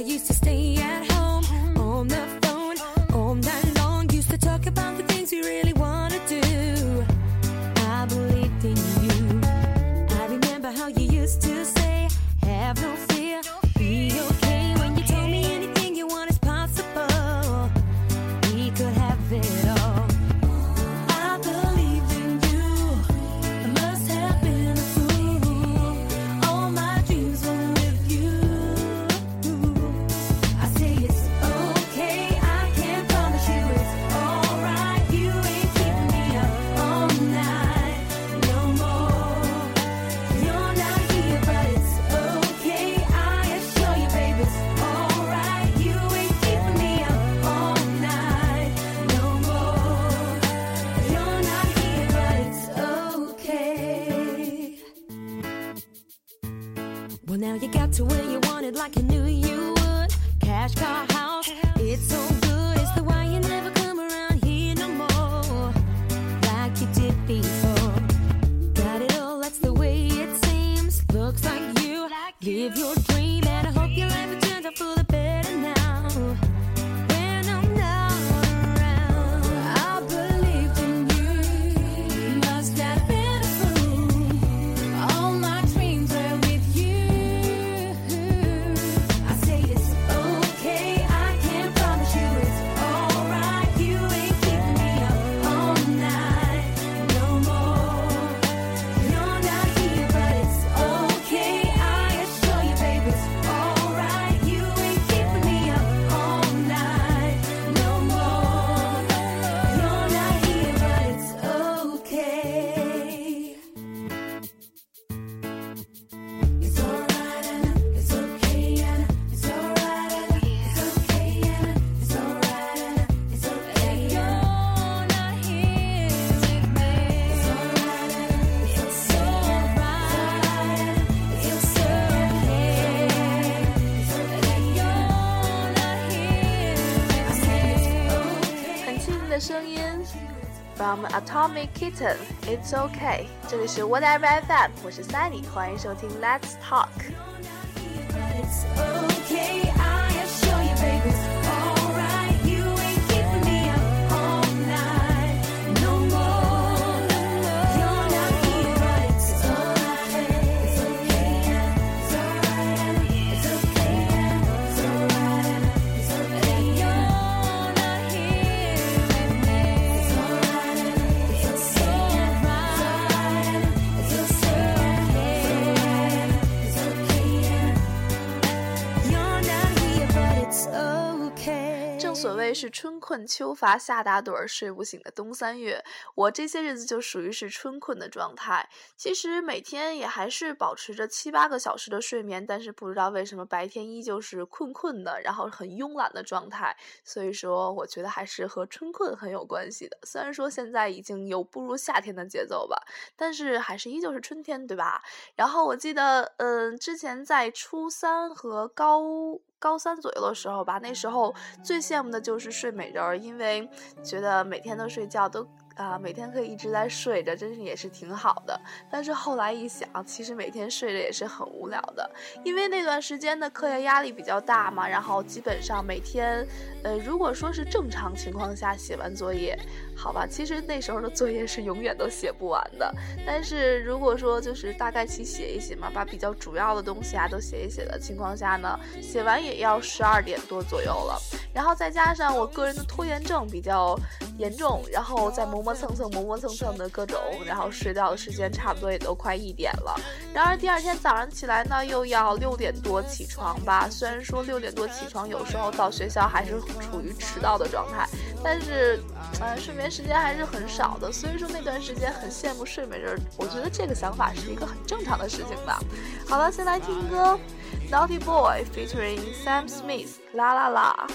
I used to stay Well, now you got to where you wanted like you knew you would. Cash car house, it's so good. It's the why you never come around here no more. Like you did before. Got it all, that's the way it seems. Looks like you live your ，From Atomic Kitten, It's OK。这里是 Whatever FM，我是 Sunny，欢迎收听 Let's Talk。 是春困秋乏夏打盹儿，睡不醒的冬三月。我这些日子就属于是春困的状态。其实每天也还是保持着七八个小时的睡眠，但是不知道为什么白天依旧是困困的，然后很慵懒的状态。所以说，我觉得还是和春困很有关系的。虽然说现在已经有步入夏天的节奏吧，但是还是依旧是春天，对吧？然后我记得，嗯、之前在初三和高高三左右的时候吧，那时候最羡慕的就是睡美人儿，因为觉得每天都睡觉都。啊，每天可以一直在睡着，真是也是挺好的。但是后来一想，其实每天睡着也是很无聊的，因为那段时间的课业压力比较大嘛，然后基本上每天，呃，如果说是正常情况下写完作业，好吧，其实那时候的作业是永远都写不完的。但是如果说就是大概去写一写嘛，把比较主要的东西啊都写一写的情况下呢，写完也要十二点多左右了。然后再加上我个人的拖延症比较严重，然后再磨磨蹭蹭、磨磨蹭蹭的各种，然后睡觉的时间差不多也都快一点了。然而第二天早上起来呢，又要六点多起床吧。虽然说六点多起床，有时候到学校还是处于迟到的状态，但是，呃，睡时间还是很少的。所以说那段时间很羡慕睡美人，我觉得这个想法是一个很正常的事情吧。好了，先来听歌，Naughty Boy featuring Sam Smith，啦啦啦。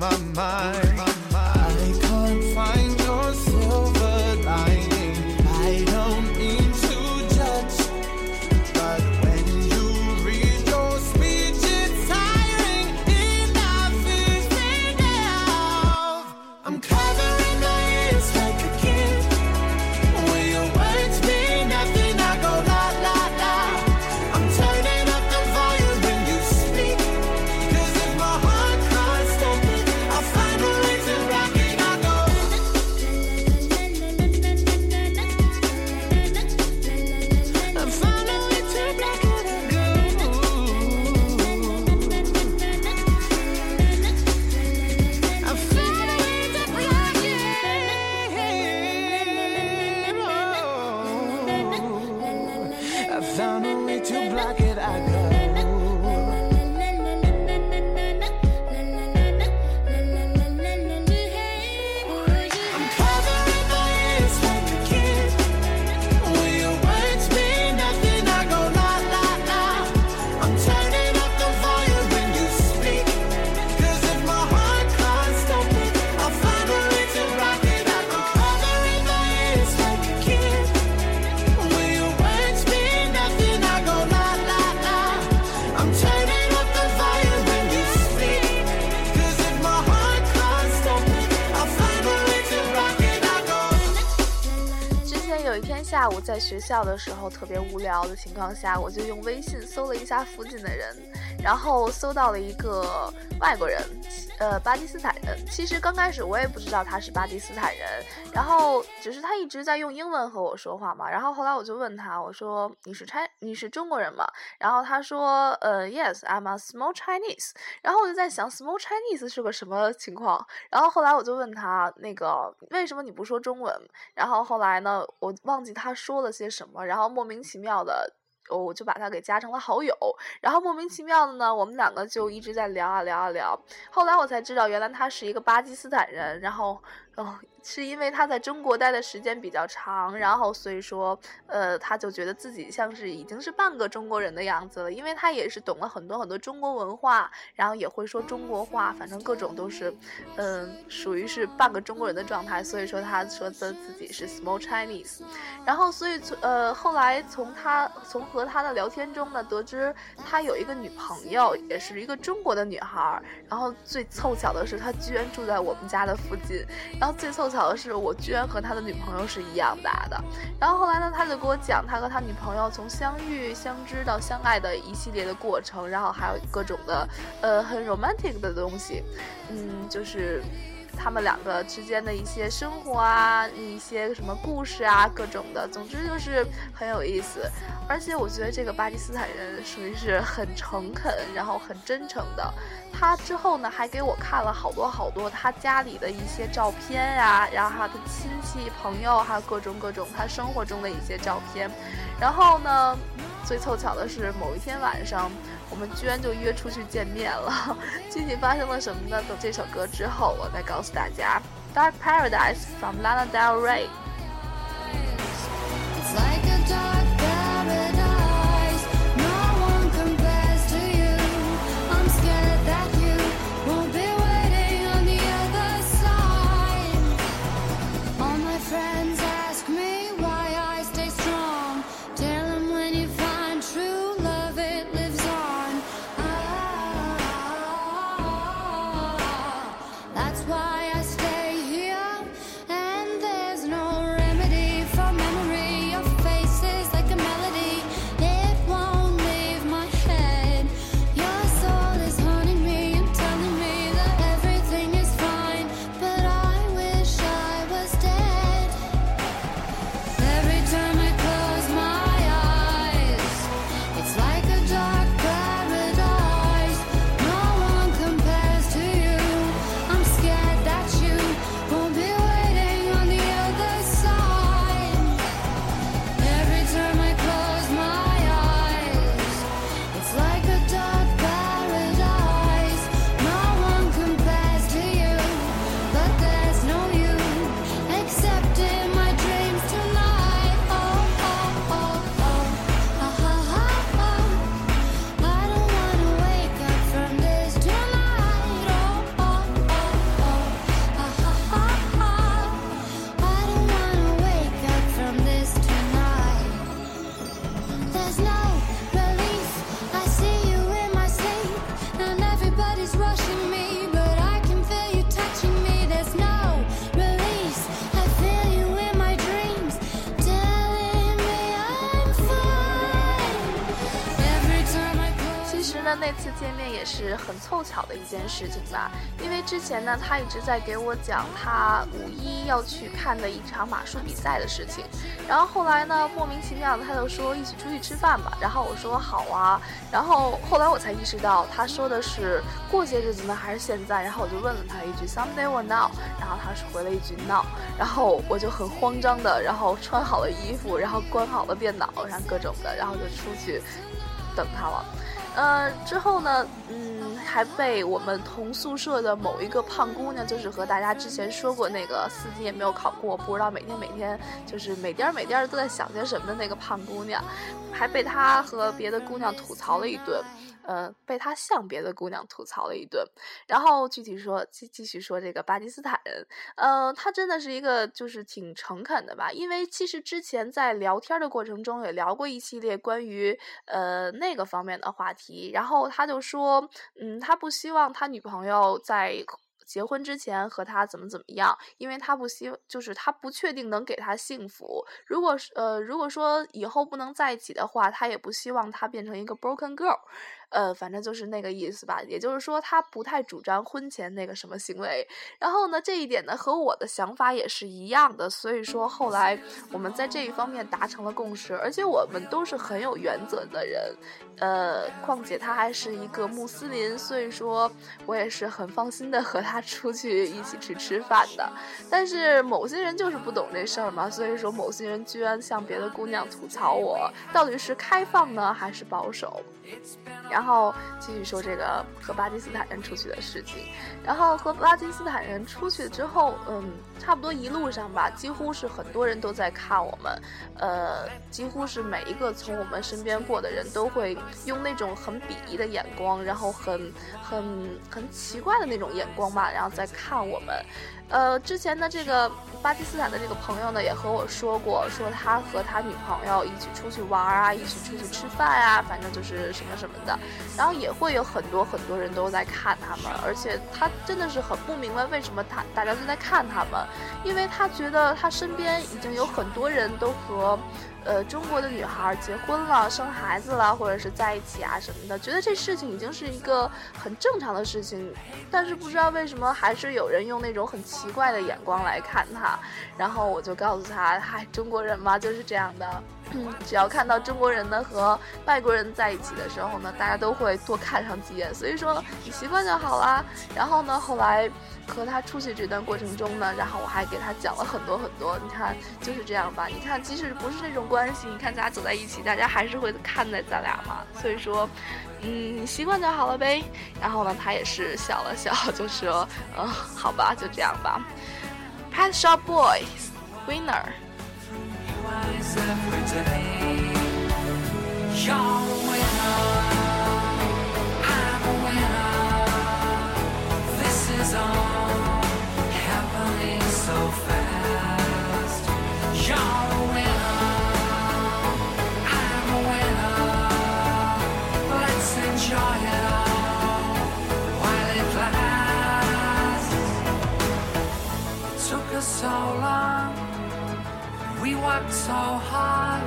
My mind. 在学校的时候，特别无聊的情况下，我就用微信搜了一下附近的人，然后搜到了一个外国人，呃，巴基斯坦人。其实刚开始我也不知道他是巴基斯坦人，然后只是他一直在用英文和我说话嘛。然后后来我就问他，我说你是 Chi 你是中国人吗？然后他说，呃，Yes，I'm a small Chinese。然后我就在想，small Chinese 是个什么情况？然后后来我就问他，那个为什么你不说中文？然后后来呢，我忘记他说了些什么，然后莫名其妙的。我就把他给加成了好友，然后莫名其妙的呢，我们两个就一直在聊啊聊啊聊。后来我才知道，原来他是一个巴基斯坦人，然后，哦，是因为他在中国待的时间比较长，然后所以说，呃，他就觉得自己像是已经是半个中国人的样子了，因为他也是懂了很多很多中国文化，然后也会说中国话，反正各种都是，嗯、属于是半个中国人的状态，所以说他说的自己是 small Chinese，然后所以呃后来从他从和他的聊天中呢，得知他有一个女朋友，也是一个中国的女孩儿，然后最凑巧的是他居然住在我们家的附近，然后最凑巧的是我居然和他的女朋友是一样大的，然后后来呢，他就给我讲他和他女朋友从相遇、相知到相爱的一系列的过程，然后还有各种的呃很 romantic 的东西，嗯，就是。他们两个之间的一些生活啊，一些什么故事啊，各种的，总之就是很有意思。而且我觉得这个巴基斯坦人属于是很诚恳，然后很真诚的。他之后呢，还给我看了好多好多他家里的一些照片呀、然后他的亲戚朋友，还有各种各种他生活中的一些照片。然后呢，最凑巧的是某一天晚上，我们居然就约出去见面了。具体发生了什么呢？等这首歌之后，我再告诉大家。Dark Paradise from Lana Del Rey。巧的一件事情吧。因为之前呢，他一直在给我讲他五一要去看的一场马术比赛的事情。然后后来呢，莫名其妙的他就说一起出去吃饭吧。然后我说好啊。然后后来我才意识到他说的是过些日子呢还是现在。然后我就问了他一句 someday or now。然后他是回了一句 now。然后我就很慌张的，然后穿好了衣服，然后关好了电脑，然后各种的，然后就出去等他了。呃，之后呢，嗯，还被我们同宿舍的某一个胖姑娘，就是和大家之前说过那个四级也没有考过，不知道每天每天就是每颠每颠都在想些什么的那个胖姑娘，还被她和别的姑娘吐槽了一顿。呃，被他向别的姑娘吐槽了一顿，然后具体说继继续说这个巴基斯坦人，呃，他真的是一个就是挺诚恳的吧，因为其实之前在聊天的过程中也聊过一系列关于呃那个方面的话题，然后他就说，嗯，他不希望他女朋友在。结婚之前和他怎么怎么样，因为他不希，就是他不确定能给他幸福。如果是呃，如果说以后不能在一起的话，他也不希望他变成一个 broken girl。呃，反正就是那个意思吧。也就是说，他不太主张婚前那个什么行为。然后呢，这一点呢和我的想法也是一样的。所以说后来我们在这一方面达成了共识，而且我们都是很有原则的人。呃，况且他还是一个穆斯林，所以说我也是很放心的和他出去一起去吃饭的。但是某些人就是不懂这事儿嘛，所以说某些人居然向别的姑娘吐槽我，到底是开放呢还是保守？然后继续说这个和巴基斯坦人出去的事情。然后和巴基斯坦人出去之后，嗯，差不多一路上吧，几乎是很多人都在看我们，呃，几乎是每一个从我们身边过的人都会用那种很鄙夷的眼光，然后很很很奇怪的那种眼光吧，然后在看我们。呃，之前的这个巴基斯坦的这个朋友呢，也和我说过，说他和他女朋友一起出去玩啊，一起出去吃饭啊，反正就是什么什么的。然后也会有很多很多人都在看他们，而且他真的是很不明白为什么他大家都在看他们，因为他觉得他身边已经有很多人都和。呃，中国的女孩结婚了、生孩子了，或者是在一起啊什么的，觉得这事情已经是一个很正常的事情，但是不知道为什么还是有人用那种很奇怪的眼光来看他。然后我就告诉他，嗨，中国人嘛就是这样的，只要看到中国人呢和外国人在一起的时候呢，大家都会多看上几眼，所以说你习惯就好啦。然后呢，后来。和他出去这段过程中呢，然后我还给他讲了很多很多。你看，就是这样吧。你看，即使不是这种关系，你看咱俩走在一起，大家还是会看待咱俩嘛。所以说，嗯，习惯就好了呗。然后呢，他也是笑了笑，就说，嗯，好吧，就这样吧。Pet Shop Boys Winner。You're a winner. We worked so hard,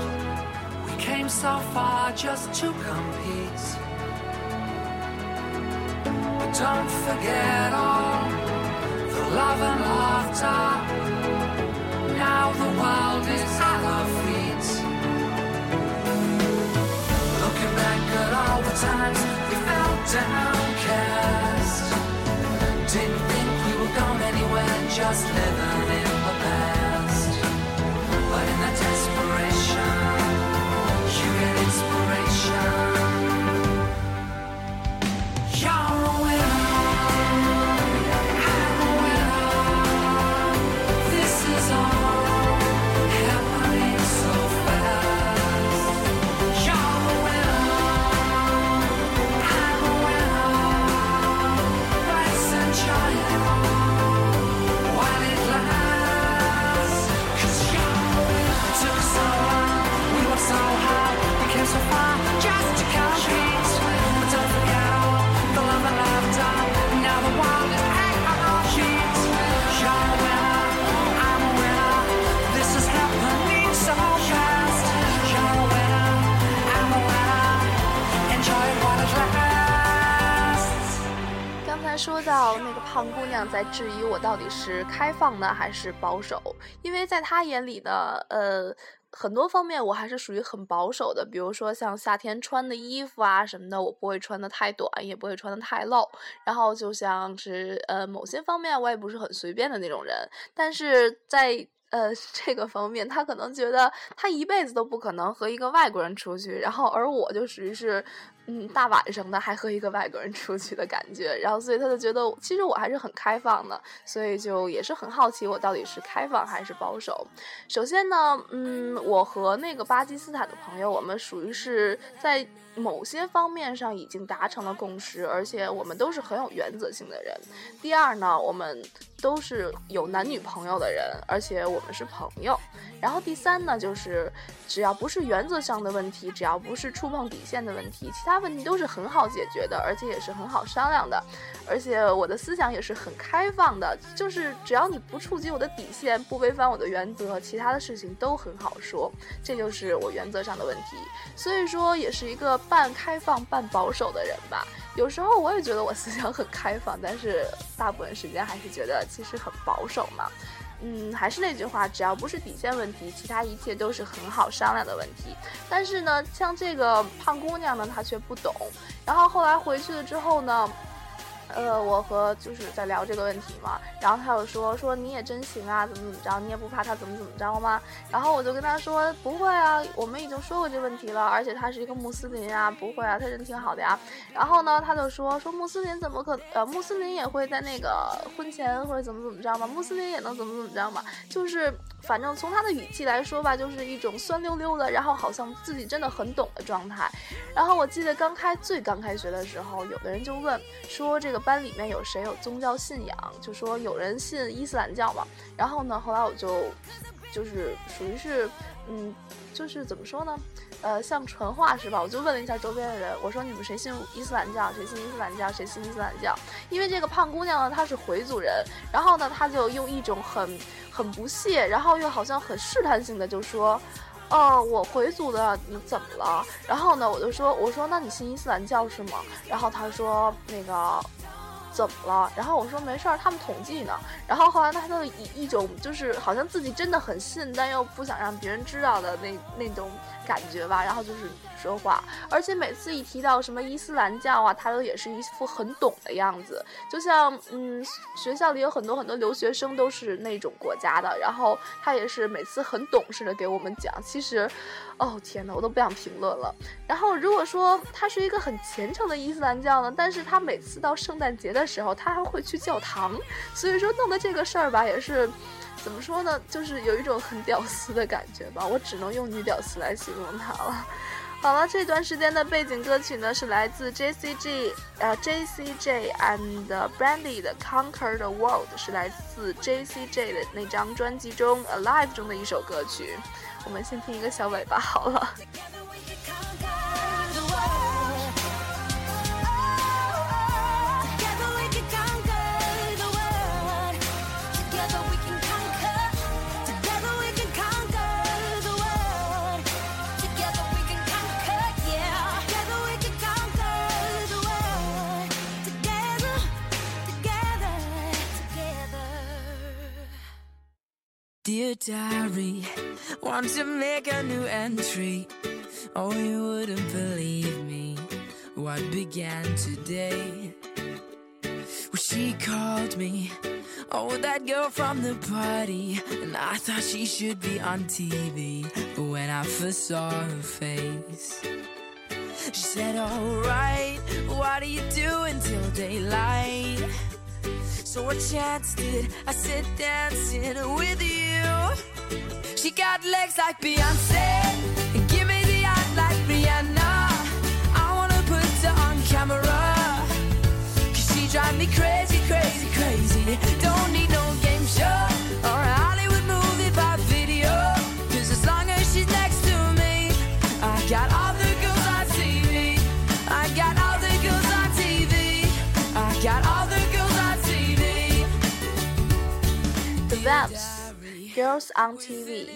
we came so far just to compete. But don't forget all the love and laughter. Now the world is at our feet. Looking back at all the times we felt downcast. Didn't think we were going anywhere, just living in 胖姑娘在质疑我到底是开放呢还是保守，因为在她眼里呢，呃。很多方面我还是属于很保守的，比如说像夏天穿的衣服啊什么的，我不会穿的太短，也不会穿的太露。然后就像是呃某些方面，我也不是很随便的那种人。但是在呃这个方面，他可能觉得他一辈子都不可能和一个外国人出去，然后而我就属于是。嗯，大晚上的还和一个外国人出去的感觉，然后所以他就觉得其实我还是很开放的，所以就也是很好奇我到底是开放还是保守。首先呢，嗯，我和那个巴基斯坦的朋友，我们属于是在某些方面上已经达成了共识，而且我们都是很有原则性的人。第二呢，我们都是有男女朋友的人，而且我们是朋友。然后第三呢，就是只要不是原则上的问题，只要不是触碰底线的问题，其他问题都是很好解决的，而且也是很好商量的。而且我的思想也是很开放的，就是只要你不触及我的底线，不违反我的原则，其他的事情都很好说。这就是我原则上的问题。所以说，也是一个半开放半保守的人吧。有时候我也觉得我思想很开放，但是大部分时间还是觉得其实很保守嘛。嗯，还是那句话，只要不是底线问题，其他一切都是很好商量的问题。但是呢，像这个胖姑娘呢，她却不懂。然后后来回去了之后呢？呃，我和就是在聊这个问题嘛，然后他又说说你也真行啊，怎么怎么着，你也不怕他怎么怎么着吗？然后我就跟他说不会啊，我们已经说过这问题了，而且他是一个穆斯林啊，不会啊，他人挺好的呀。然后呢，他就说说穆斯林怎么可呃，穆斯林也会在那个婚前或者怎么怎么着吗？穆斯林也能怎么怎么着吗？就是反正从他的语气来说吧，就是一种酸溜溜的，然后好像自己真的很懂的状态。然后我记得刚开最刚开学的时候，有的人就问说这个。班里面有谁有宗教信仰？就说有人信伊斯兰教嘛。然后呢，后来我就就是属于是，嗯，就是怎么说呢？呃，像传话是吧？我就问了一下周边的人，我说你们谁信伊斯兰教？谁信伊斯兰教？谁信伊斯兰教？因为这个胖姑娘呢，她是回族人，然后呢，她就用一种很很不屑，然后又好像很试探性的就说。哦，我回族的，你怎么了？然后呢，我就说，我说那你信伊斯兰教是吗？然后他说那个怎么了？然后我说没事儿，他们统计呢。然后后来他就以一种就是好像自己真的很信，但又不想让别人知道的那那种感觉吧。然后就是。说话，而且每次一提到什么伊斯兰教啊，他都也是一副很懂的样子，就像嗯，学校里有很多很多留学生都是那种国家的，然后他也是每次很懂事的给我们讲。其实，哦天呐，我都不想评论了。然后如果说他是一个很虔诚的伊斯兰教呢，但是他每次到圣诞节的时候，他还会去教堂，所以说弄的这个事儿吧，也是怎么说呢，就是有一种很屌丝的感觉吧，我只能用女屌丝来形容他了。好了，这段时间的背景歌曲呢是来自 J C G，呃 J C J and Brandy 的《Conquer the World》，是来自 J C J 的那张专辑中《Alive》中的一首歌曲。我们先听一个小尾巴好了。Dear diary, want to make a new entry. Oh, you wouldn't believe me what began today. Well, she called me, oh, that girl from the party, and I thought she should be on TV. But when I first saw her face, she said, Alright, what are you doing till daylight? So I chanced it, I sit dancing with you. She got legs like Beyonce, give me the eye like Rihanna. I wanna put her on camera, cause she drive me crazy, crazy, crazy. Don't need no game show or Girls on TV。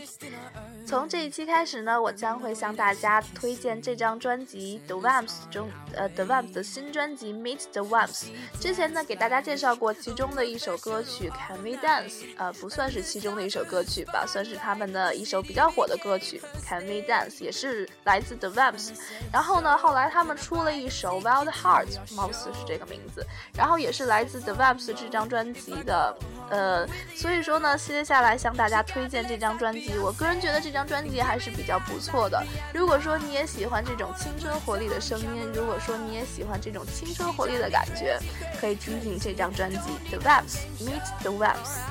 从这一期开始呢，我将会向大家推荐这张专辑 The Vamps 中，呃，The Vamps 的新专辑 Meet the Vamps。之前呢，给大家介绍过其中的一首歌曲 Can We Dance，呃，不算是其中的一首歌曲吧，算是他们的一首比较火的歌曲 Can We Dance，也是来自 The Vamps。然后呢，后来他们出了一首 Wild Heart，貌似是这个名字，然后也是来自 The Vamps 这张专辑的。呃，所以说呢，接下来向大家推荐这张专辑。我个人觉得这张张专辑还是比较不错的。如果说你也喜欢这种青春活力的声音，如果说你也喜欢这种青春活力的感觉，可以听听这张专辑《The Vamps Meet the Vamps》。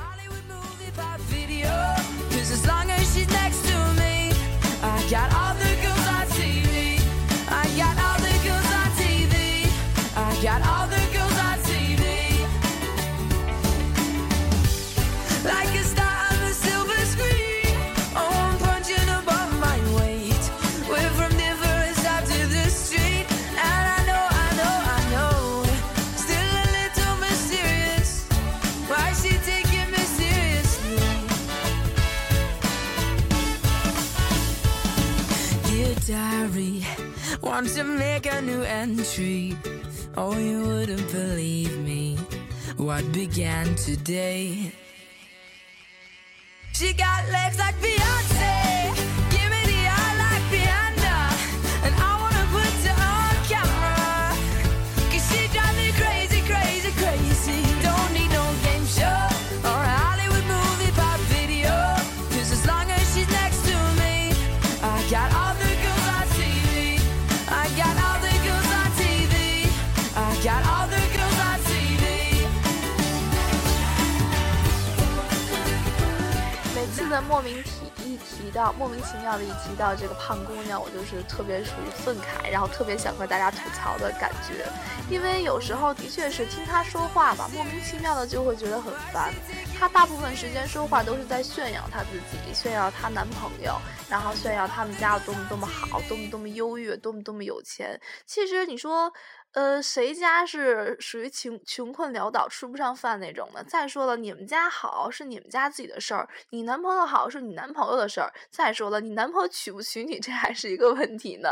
Want to make a new entry. Oh, you wouldn't believe me. What began today? She got legs like Beyonce. 莫名提一提到莫名其妙的一提到这个胖姑娘，我就是特别属于愤慨，然后特别想和大家吐槽的感觉。因为有时候的确是听她说话吧，莫名其妙的就会觉得很烦。她大部分时间说话都是在炫耀她自己，炫耀她男朋友，然后炫耀他们家有多么多么好，多么多么优越，多么多么有钱。其实你说。呃，谁家是属于穷穷困潦倒、吃不上饭那种的？再说了，你们家好是你们家自己的事儿，你男朋友好是你男朋友的事儿。再说了，你男朋友娶不娶你，这还是一个问题呢。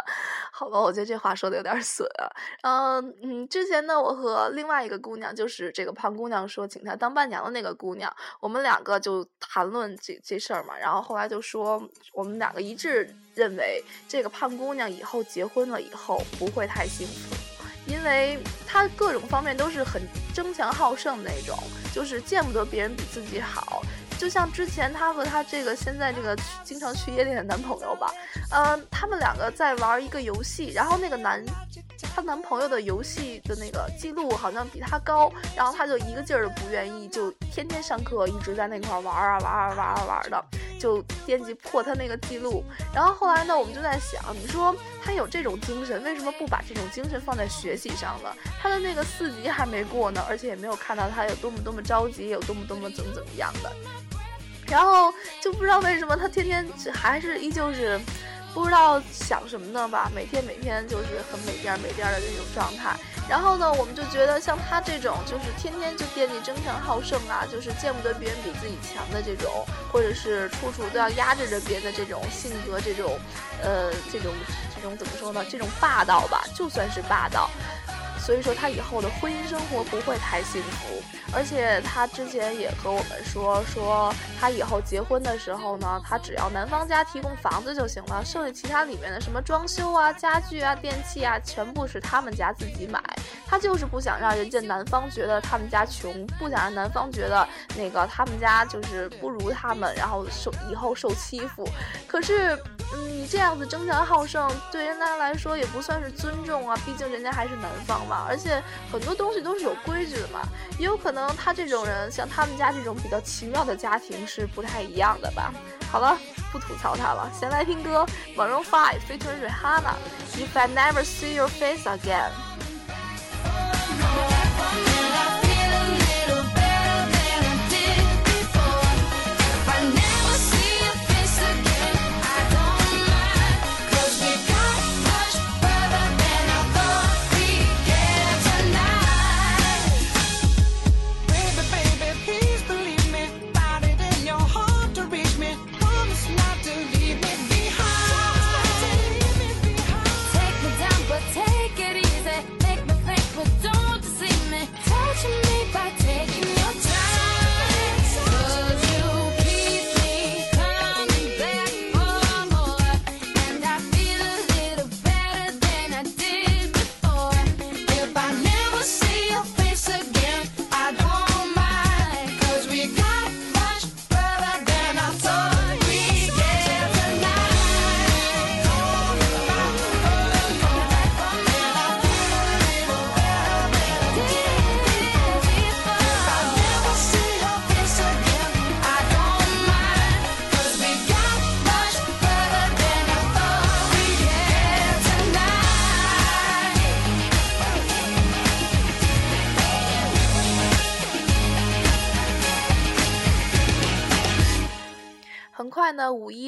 好吧，我觉得这话说的有点损啊。嗯嗯，之前呢，我和另外一个姑娘，就是这个胖姑娘说请她当伴娘的那个姑娘，我们两个就谈论这这事儿嘛。然后后来就说，我们两个一致认为，这个胖姑娘以后结婚了以后不会太幸福。因为她各种方面都是很争强好胜那种，就是见不得别人比自己好。就像之前她和她这个现在这个经常去夜店的男朋友吧，嗯、他们两个在玩一个游戏，然后那个男，她男朋友的游戏的那个记录好像比她高，然后她就一个劲儿的不愿意，就天天上课一直在那块玩啊玩啊玩啊玩的，就惦记破他那个记录。然后后来呢，我们就在想，你说他有这种精神，为什么不把这种精神放在学习上呢？他的那个四级还没过呢，而且也没有看到他有多么多么着急，有多么多么怎么怎么样的。然后就不知道为什么他天天还是依旧是不知道想什么呢吧，每天每天就是很没边儿没边儿的这种状态。然后呢，我们就觉得像他这种就是天天就惦记争强好胜啊，就是见不得别人比自己强的这种，或者是处处都要压制着别人的这种性格，这种呃这种这种怎么说呢？这种霸道吧，就算是霸道。所以说他以后的婚姻生活不会太幸福，而且他之前也和我们说，说他以后结婚的时候呢，他只要男方家提供房子就行了，剩下其他里面的什么装修啊、家具啊、电器啊，全部是他们家自己买。他就是不想让人家男方觉得他们家穷，不想让男方觉得那个他们家就是不如他们，然后受以后受欺负。可是，嗯，你这样子争强好胜，对人家来说也不算是尊重啊，毕竟人家还是男方嘛。而且很多东西都是有规矩的嘛，也有可能他这种人，像他们家这种比较奇妙的家庭是不太一样的吧。好了，不吐槽他了，先来听歌，Maroon Five featuring Rihanna，If I Never See Your Face Again。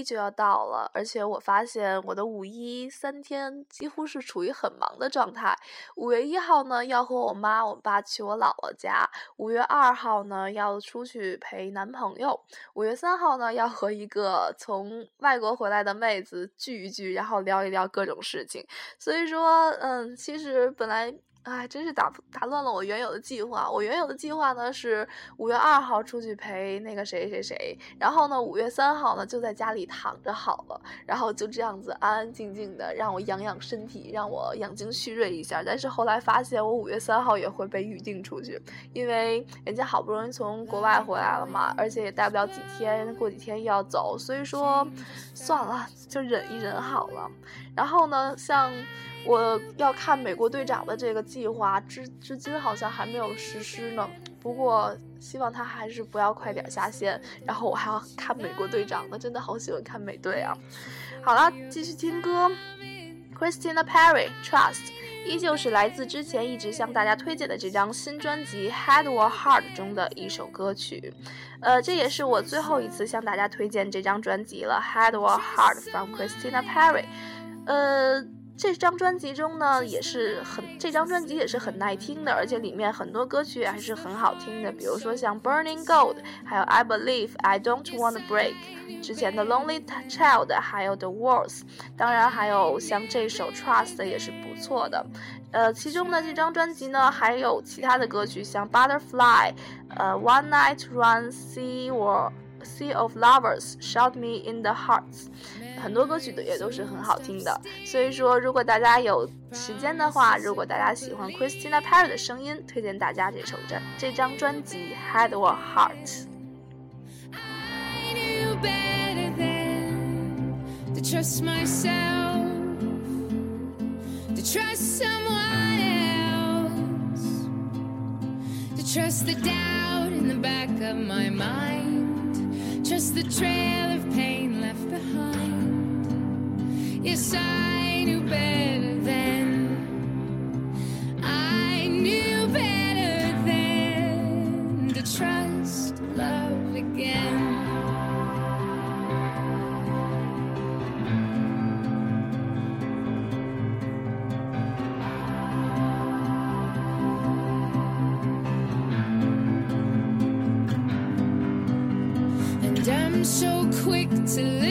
就要到了，而且我发现我的五一三天几乎是处于很忙的状态。五月一号呢，要和我妈、我爸去我姥姥家；五月二号呢，要出去陪男朋友；五月三号呢，要和一个从外国回来的妹子聚一聚，然后聊一聊各种事情。所以说，嗯，其实本来。哎，真是打打乱了我原有的计划。我原有的计划呢是五月二号出去陪那个谁谁谁，然后呢五月三号呢就在家里躺着好了，然后就这样子安安静静的让我养养身体，让我养精蓄锐一下。但是后来发现我五月三号也会被预定出去，因为人家好不容易从国外回来了嘛，而且也待不了几天，过几天又要走，所以说算了，就忍一忍好了。然后呢，像。我要看美国队长的这个计划，至至今好像还没有实施呢。不过希望他还是不要快点下线。然后我还要看美国队长呢，真的好喜欢看美队啊！好了，继续听歌，Christina Perry Trust，依旧是来自之前一直向大家推荐的这张新专辑《Head or Heart》中的一首歌曲。呃，这也是我最后一次向大家推荐这张专辑了，《Head or Heart》from Christina Perry，。呃。这张专辑中呢，也是很这张专辑也是很耐听的，而且里面很多歌曲还是很好听的，比如说像 Burning Gold，还有 I Believe I Don't Wanna Break，之前的 Lonely Child，还有 The Walls，当然还有像这首 Trust 也是不错的。呃，其中呢这张专辑呢还有其他的歌曲，像 Butterfly，呃 One Night Run Sea or Sea of Lovers，Shot Me in the Hearts。很多歌曲的也都是很好听的，所以说如果大家有时间的话，如果大家喜欢 Christina Perri 的声音，推荐大家这首这这张专辑《Head or Heart》。Trust myself, to trust someone else, to trust the doubt in the back of my mind, trust the trail of pain left behind. Yes, I knew better then. To lose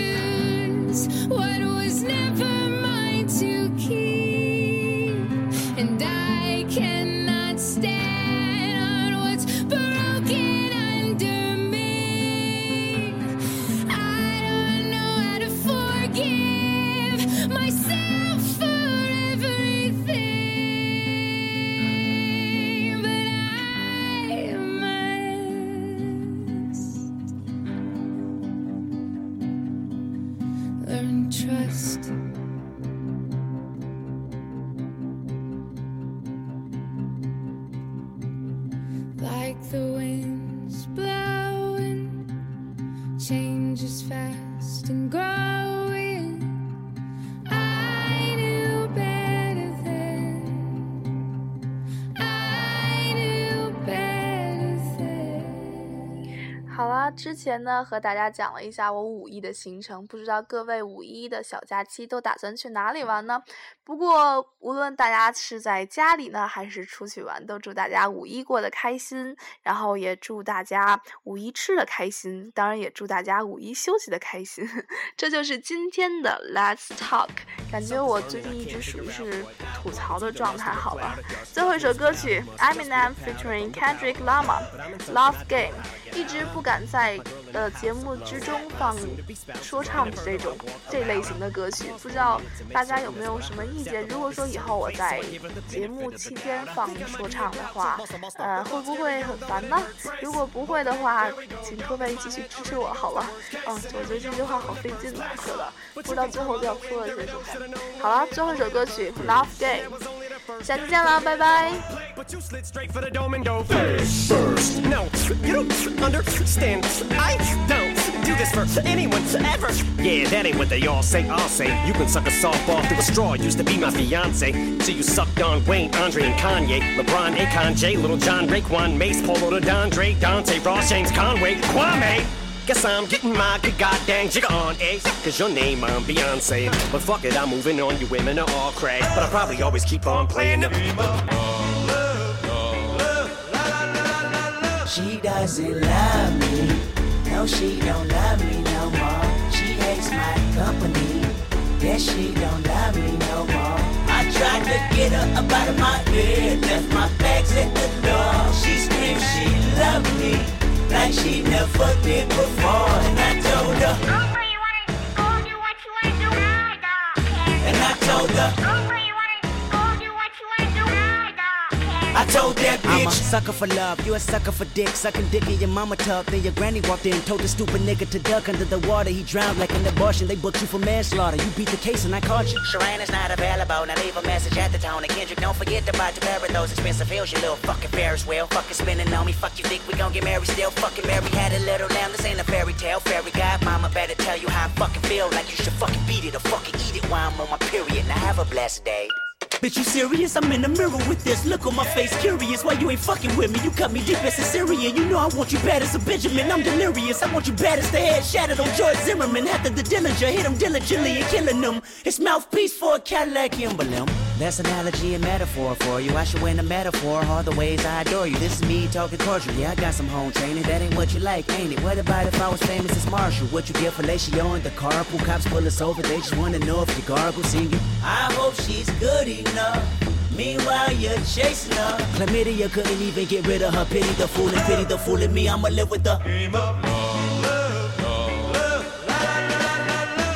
fast and growing. I knew better then. I knew better then. 好啦，之前呢和大家讲了一下我五一的行程，不知道各位五一的小假期都打算去哪里玩呢？不过无论大家是在家里呢，还是出去玩，都祝大家五一过得开心，然后也祝大家五一吃的开心，当然也祝大家五一休息的开心。这就是今天的 Let's Talk。感觉我最近一直属于是吐槽的状态，好了。最后一首歌曲，Eminem featuring Kendrick Lamar，《Love Game》，一直不敢在呃节目之中放说唱这种这类型的歌曲，不知道大家有没有什么意见？如果说以后我在节目期间放说唱的话，呃，会不会很烦呢？如果不会的话，请各位继续支持我好了。嗯，我觉得这句话好费劲啊，说的不知道最后要说了些什么。好了，最后一首歌曲《Love Game》，下期见了，拜拜。Do this for anyone ever. Yeah, that ain't what they all say. I'll say you can suck a softball through a straw. Used to be my fiance. So you sucked on Wayne, Andre, and Kanye, LeBron, Akon, J, Little John, Raekwon, Mace, Polo, to Dondre, Dante, Ross, James, Conway, Kwame. Guess I'm getting my good goddamn jigger on, eh? Cause your name on Beyonce. But fuck it, I'm moving on. You women are all cray. But I probably always keep on playing the She doesn't love me. No, she don't love me no more. She hates my company. Yes, she don't love me no more. I tried to get her up out of my head. Left my bags at the door. She screamed she loved me. Like she never did before. And I told her, Girl, you wanna go do what you wanna do? I don't care. and I told her. Told that bitch. I'm a sucker for love, you a sucker for dick. Sucking dick in your mama tub. Then your granny walked in, told the stupid nigga to duck under the water. He drowned like an abortion. They booked you for manslaughter. You beat the case and I caught you. Sharon is not available. Now leave a message at the tone. And Kendrick, don't forget to buy the pair of those expensive heels. You little fucking Ferris wheel. Fucking spinning on me. Fuck you think we gon' get married still? Fucking Mary had a little lamb. This ain't a fairy tale. Fairy god mama better tell you how I fucking feel. Like you should fucking beat it or fucking eat it while I'm on my period. Now have a blessed day. Bitch, you serious? I'm in the mirror with this. Look on my face, curious. Why you ain't fucking with me? You cut me deep as a Syrian. You know I want you bad as a Benjamin. I'm delirious. I want you bad as the head shattered on George Zimmerman. After the Dillinger hit him diligently and killing him. His mouthpiece for a Cadillac emblem. That's an analogy and metaphor for you. I should win a metaphor. All the ways I adore you. This is me talking cordial. Yeah, I got some home training. That ain't what you like, ain't it? What about if I was famous as Marshall? What you get fellatio in the carpool? Cops pull us over. They just wanna know if you gargle singing. I hope she's good enough. Meanwhile, you're chasing her. Chlamydia couldn't even get rid of her. Pity the fool and pity the fool in me. I'ma live with the.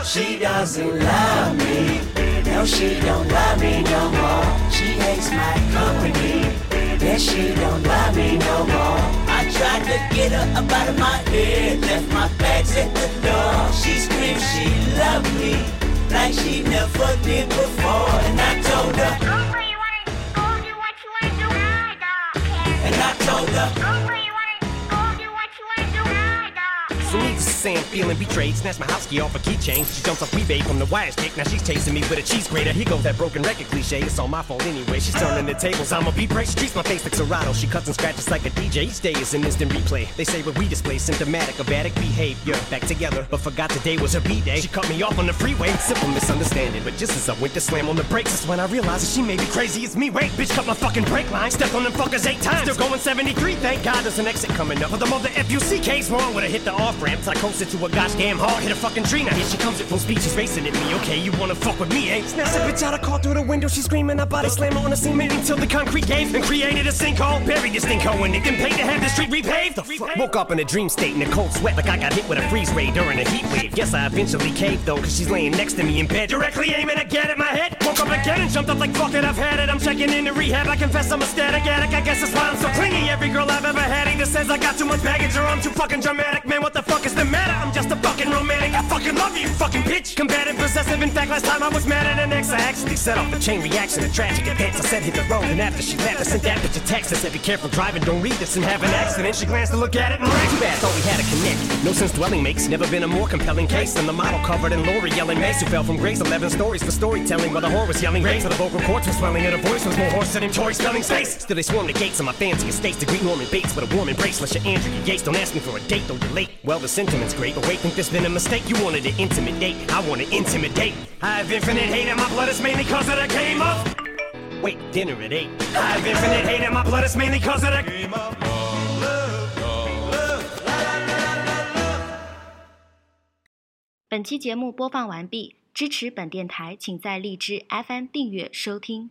She doesn't love me. No, she don't love me no more. She hates my company. Yes, she don't love me no more. I tried to get her up out of my head. Left my bags at the door. She screamed she loved me. Like she never did before. And I told her, Oh, you wanna go do what you wanna do? I don't care. and I told her. So I'm feeling betrayed. Snatched my house key off a keychain. She jumps off eBay from the wire stick. Now she's chasing me with a cheese grater. Here goes that broken record cliche. It's all my fault anyway. She's turning the tables. I'm a beat break. She treats my face like Serato. She cuts and scratches like a DJ. Each day is an instant replay. They say what we display symptomatic of addict behavior. Back together, but forgot today was her B day. She cut me off on the freeway. Simple misunderstanding. But just as I went to slam on the brakes, that's when I realized that she may be crazy as me. Wait, bitch, cut my fucking brake line. Stepped on them fuckers eight times. Still going 73. Thank God there's an exit coming up. But the mother FUCK's wrong when I hit the off ramps. I coasted to a goddamn hard, hit a fucking tree. Now here she comes at full speed, she's racing at me. Okay, you wanna fuck with me, eh? Snatch a bitch out of car through the window, she's screaming. I body slam on the cement until the concrete gave and created a sinkhole. Buried this stinko in it, then paid to have the street repaved. The fuck? Woke up in a dream state in a cold sweat like I got hit with a freeze ray during a heat wave. Guess I eventually caved though, cause she's laying next to me in bed, directly aiming again at my head. Woke up again and jumped up like fuck it, I've had it. I'm checking into rehab, I confess I'm a static addict. I guess that's why I'm so clingy. Every girl I've ever had either says I got too much baggage or I'm too fucking dramatic. Man, what the fuck is the matter? I'm just a fucking romantic. I fucking love you, fucking bitch. Combative, possessive. In fact, last time I was mad at an ex, I actually set off the chain reaction of tragic events. I said hit the road, and after she left, I sent that bitch a text. I said, be careful driving, don't read this and have an accident. She glanced to look at it and ran too bad. Thought we had a connect. No sense dwelling makes never been a more compelling case than the model covered in Lori yelling Mace who fell from grace. Eleven stories for storytelling, while the whore was yelling raise. For the vocal cords were swelling, and her voice was more hoarse than in Tory spelling space. Still they swarm the gates of my fancy estates to greet Norman Bates with a warm embrace. Let your Andrea Yates don't ask me for a date, though you're late. Well, the sentiment's great, but wait, think there's been a mistake. You wanted to intimidate, I want to intimidate. I have infinite hate, and my blood is mainly cause of the game of. Wait, dinner at eight. I have infinite hate, and my blood is mainly cause of the game of. 本期节目播放完毕，支持本电台，请在荔枝 FM 订阅收听。